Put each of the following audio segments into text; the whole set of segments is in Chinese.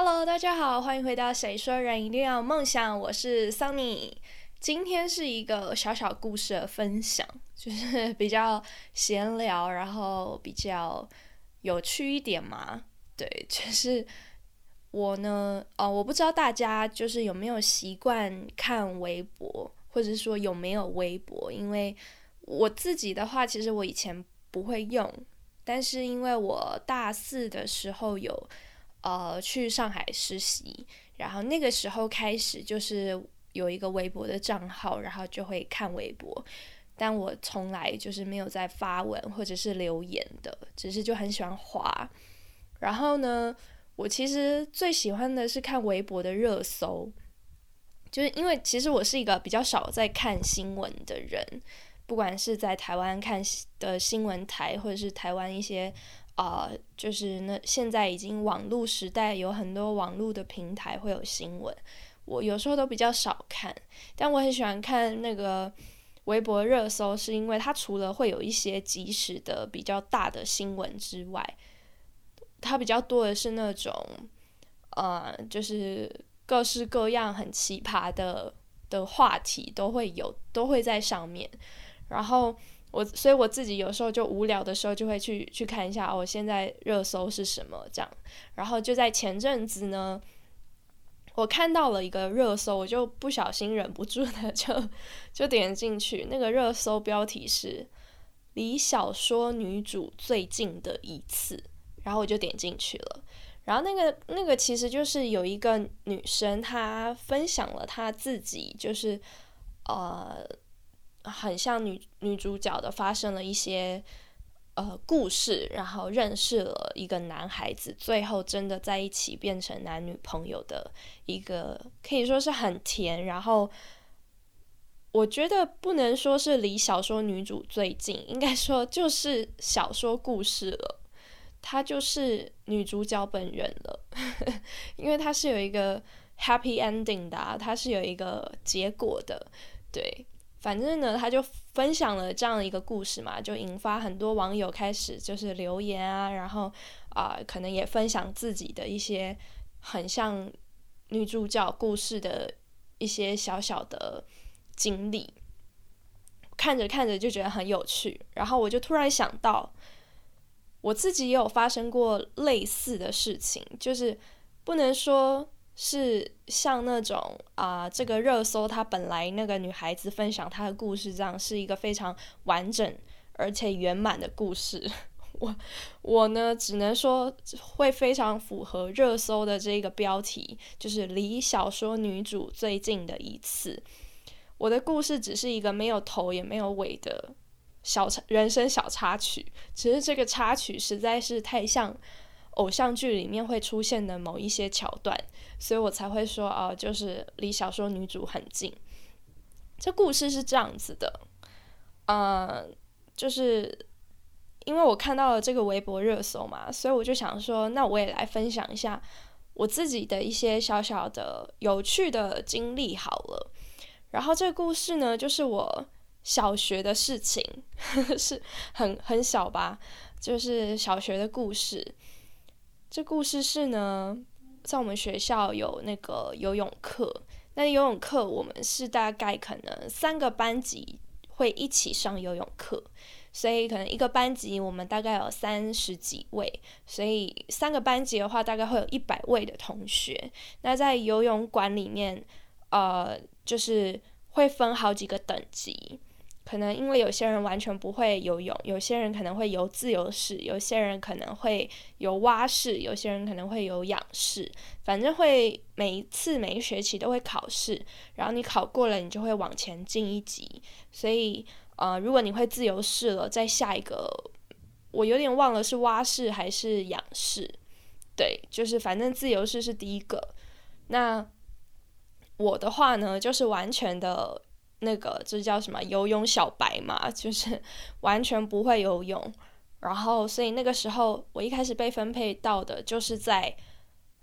Hello，大家好，欢迎回到《谁说人一定要梦想》，我是 Sunny。今天是一个小小故事的分享，就是比较闲聊，然后比较有趣一点嘛。对，就是我呢，哦，我不知道大家就是有没有习惯看微博，或者说有没有微博，因为我自己的话，其实我以前不会用，但是因为我大四的时候有。呃，去上海实习，然后那个时候开始就是有一个微博的账号，然后就会看微博，但我从来就是没有在发文或者是留言的，只是就很喜欢滑。然后呢，我其实最喜欢的是看微博的热搜，就是因为其实我是一个比较少在看新闻的人，不管是在台湾看的新闻台，或者是台湾一些。啊，就是那现在已经网络时代，有很多网络的平台会有新闻，我有时候都比较少看，但我很喜欢看那个微博热搜，是因为它除了会有一些即时的比较大的新闻之外，它比较多的是那种，呃，就是各式各样很奇葩的的话题都会有，都会在上面，然后。我所以我自己有时候就无聊的时候就会去去看一下，我现在热搜是什么这样。然后就在前阵子呢，我看到了一个热搜，我就不小心忍不住的 就就点进去。那个热搜标题是“离小说女主最近的一次”，然后我就点进去了。然后那个那个其实就是有一个女生，她分享了她自己就是呃。很像女女主角的，发生了一些呃故事，然后认识了一个男孩子，最后真的在一起变成男女朋友的一个，可以说是很甜。然后我觉得不能说是离小说女主最近，应该说就是小说故事了，她就是女主角本人了，因为她是有一个 happy ending 的，她是有一个结果的，对。反正呢，他就分享了这样一个故事嘛，就引发很多网友开始就是留言啊，然后啊，可能也分享自己的一些很像女主角故事的一些小小的经历，看着看着就觉得很有趣，然后我就突然想到，我自己也有发生过类似的事情，就是不能说。是像那种啊，这个热搜，它本来那个女孩子分享她的故事，这样是一个非常完整而且圆满的故事。我我呢，只能说会非常符合热搜的这个标题，就是离小说女主最近的一次。我的故事只是一个没有头也没有尾的小插人生小插曲，只是这个插曲实在是太像。偶像剧里面会出现的某一些桥段，所以我才会说哦，就是离小说女主很近。这故事是这样子的，嗯，就是因为我看到了这个微博热搜嘛，所以我就想说，那我也来分享一下我自己的一些小小的有趣的经历好了。然后这个故事呢，就是我小学的事情，是很很小吧，就是小学的故事。这故事是呢，在我们学校有那个游泳课，那游泳课我们是大概可能三个班级会一起上游泳课，所以可能一个班级我们大概有三十几位，所以三个班级的话大概会有一百位的同学。那在游泳馆里面，呃，就是会分好几个等级。可能因为有些人完全不会游泳，有些人可能会游自由式，有些人可能会游蛙式，有些人可能会游仰式，反正会每一次每一学期都会考试，然后你考过了，你就会往前进一级。所以，呃，如果你会自由式了，再下一个，我有点忘了是蛙式还是仰式，对，就是反正自由式是第一个。那我的话呢，就是完全的。那个这叫什么游泳小白嘛，就是完全不会游泳，然后所以那个时候我一开始被分配到的就是在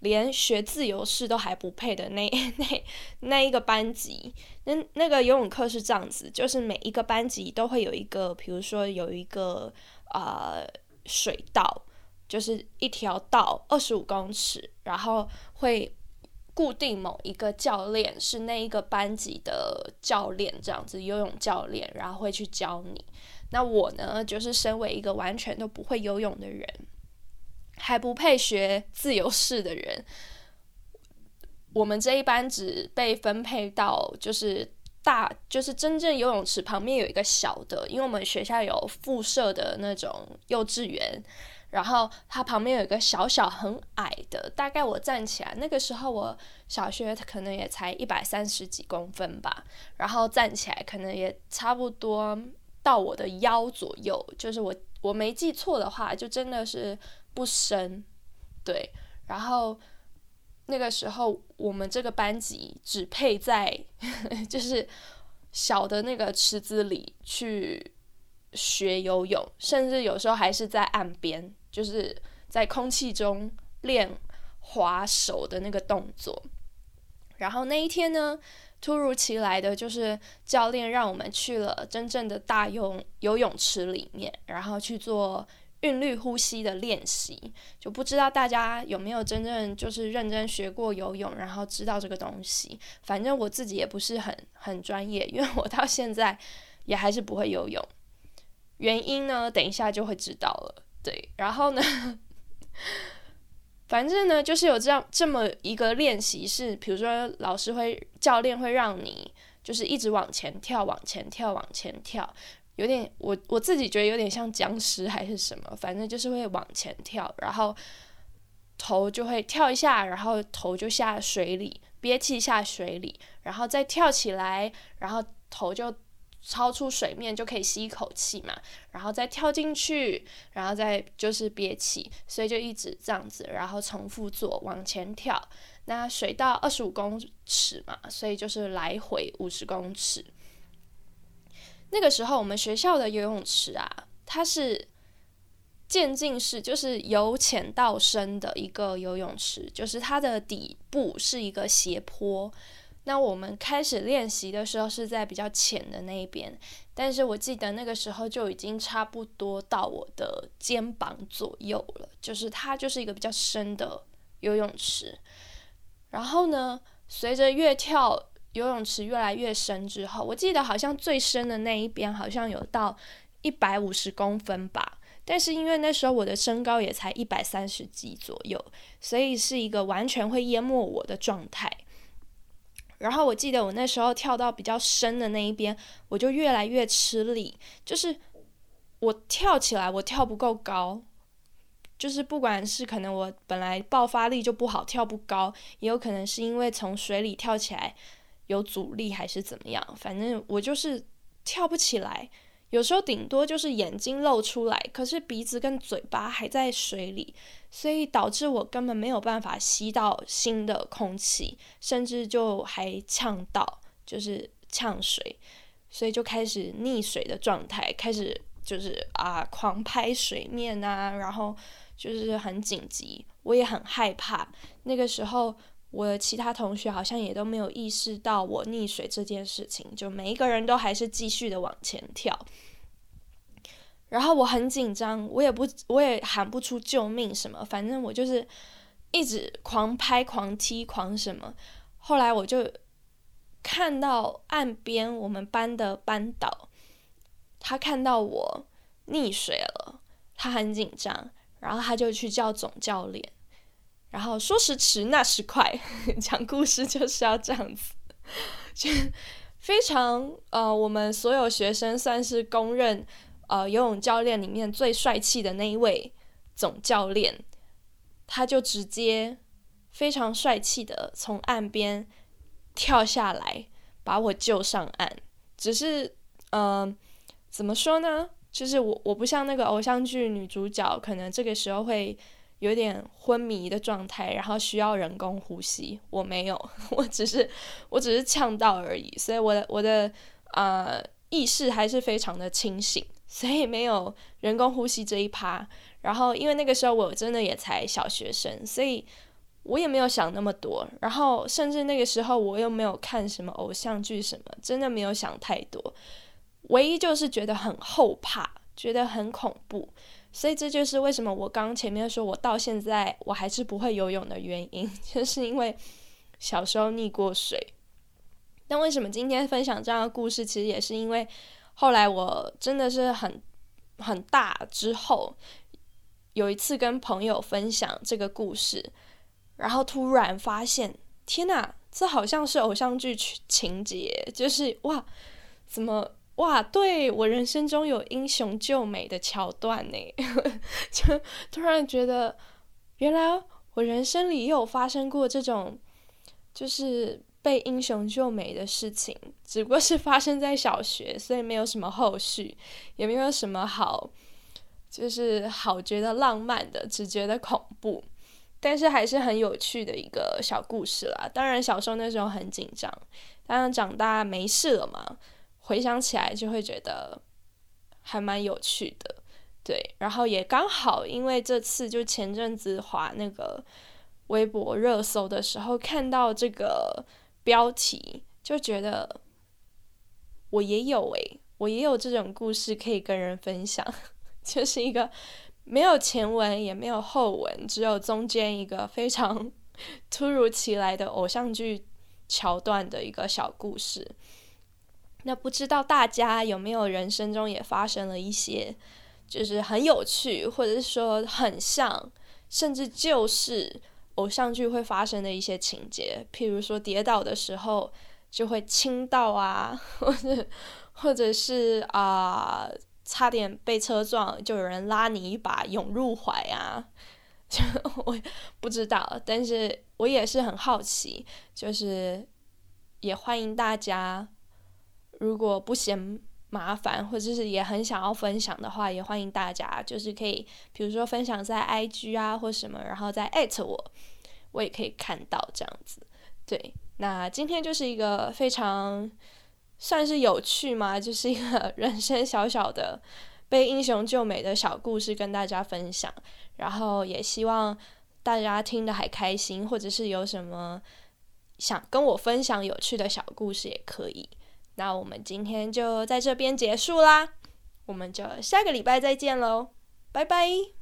连学自由式都还不配的那 那那一个班级。那那个游泳课是这样子，就是每一个班级都会有一个，比如说有一个呃水道，就是一条道二十五公尺，然后会固定某一个教练是那一个班级的教练，这样子游泳教练，然后会去教你。那我呢，就是身为一个完全都不会游泳的人，还不配学自由式的人，我们这一班只被分配到就是大，就是真正游泳池旁边有一个小的，因为我们学校有附设的那种幼稚园，然后它旁边有一个小小很矮的，大概我站起来那个时候我小学可能也才一百三十几公分吧，然后站起来可能也差不多。到我的腰左右，就是我我没记错的话，就真的是不深，对。然后那个时候我们这个班级只配在 就是小的那个池子里去学游泳，甚至有时候还是在岸边，就是在空气中练划手的那个动作。然后那一天呢？突如其来的就是教练让我们去了真正的大泳游泳池里面，然后去做韵律呼吸的练习。就不知道大家有没有真正就是认真学过游泳，然后知道这个东西。反正我自己也不是很很专业，因为我到现在也还是不会游泳。原因呢，等一下就会知道了。对，然后呢？反正呢，就是有这样这么一个练习，是比如说老师会、教练会让你就是一直往前跳、往前跳、往前跳，有点我我自己觉得有点像僵尸还是什么，反正就是会往前跳，然后头就会跳一下，然后头就下水里，憋气下水里，然后再跳起来，然后头就。超出水面就可以吸一口气嘛，然后再跳进去，然后再就是憋气，所以就一直这样子，然后重复做往前跳。那水到二十五公尺嘛，所以就是来回五十公尺。那个时候我们学校的游泳池啊，它是渐进式，就是由浅到深的一个游泳池，就是它的底部是一个斜坡。那我们开始练习的时候是在比较浅的那一边，但是我记得那个时候就已经差不多到我的肩膀左右了，就是它就是一个比较深的游泳池。然后呢，随着越跳游泳池越来越深之后，我记得好像最深的那一边好像有到一百五十公分吧，但是因为那时候我的身高也才一百三十几左右，所以是一个完全会淹没我的状态。然后我记得我那时候跳到比较深的那一边，我就越来越吃力，就是我跳起来我跳不够高，就是不管是可能我本来爆发力就不好，跳不高，也有可能是因为从水里跳起来有阻力还是怎么样，反正我就是跳不起来。有时候顶多就是眼睛露出来，可是鼻子跟嘴巴还在水里，所以导致我根本没有办法吸到新的空气，甚至就还呛到，就是呛水，所以就开始溺水的状态，开始就是啊狂拍水面啊，然后就是很紧急，我也很害怕。那个时候，我的其他同学好像也都没有意识到我溺水这件事情，就每一个人都还是继续的往前跳。然后我很紧张，我也不，我也喊不出救命什么，反正我就是一直狂拍、狂踢、狂什么。后来我就看到岸边我们班的班导，他看到我溺水了，他很紧张，然后他就去叫总教练。然后说时迟，那时快，讲故事就是要这样子，就非常呃，我们所有学生算是公认。呃，游泳教练里面最帅气的那一位总教练，他就直接非常帅气的从岸边跳下来，把我救上岸。只是，嗯，怎么说呢？就是我我不像那个偶像剧女主角，可能这个时候会有点昏迷的状态，然后需要人工呼吸。我没有，我只是我只是呛到而已，所以我的我的呃意识还是非常的清醒。所以没有人工呼吸这一趴，然后因为那个时候我真的也才小学生，所以我也没有想那么多，然后甚至那个时候我又没有看什么偶像剧什么，真的没有想太多，唯一就是觉得很后怕，觉得很恐怖，所以这就是为什么我刚前面说我到现在我还是不会游泳的原因，就是因为小时候溺过水。但为什么今天分享这样的故事，其实也是因为后来我真的是很很大之后，有一次跟朋友分享这个故事，然后突然发现，天哪，这好像是偶像剧情节，就是哇，怎么？哇，对我人生中有英雄救美的桥段呢，就突然觉得，原来我人生里也有发生过这种，就是被英雄救美的事情，只不过是发生在小学，所以没有什么后续，也没有什么好，就是好觉得浪漫的，只觉得恐怖，但是还是很有趣的一个小故事啦。当然小时候那时候很紧张，当然长大没事了嘛。回想起来就会觉得还蛮有趣的，对，然后也刚好因为这次就前阵子滑那个微博热搜的时候看到这个标题，就觉得我也有诶，我也有这种故事可以跟人分享，就是一个没有前文也没有后文，只有中间一个非常 突如其来的偶像剧桥段的一个小故事。那不知道大家有没有人生中也发生了一些，就是很有趣，或者是说很像，甚至就是偶像剧会发生的一些情节，譬如说跌倒的时候就会倾倒啊，或者或者是啊差点被车撞，就有人拉你一把涌入怀啊，我不知道，但是我也是很好奇，就是也欢迎大家。如果不嫌麻烦，或者是也很想要分享的话，也欢迎大家，就是可以，比如说分享在 IG 啊或什么，然后再艾特我，我也可以看到这样子。对，那今天就是一个非常算是有趣嘛，就是一个人生小小的被英雄救美的小故事跟大家分享，然后也希望大家听的还开心，或者是有什么想跟我分享有趣的小故事也可以。那我们今天就在这边结束啦，我们就下个礼拜再见喽，拜拜。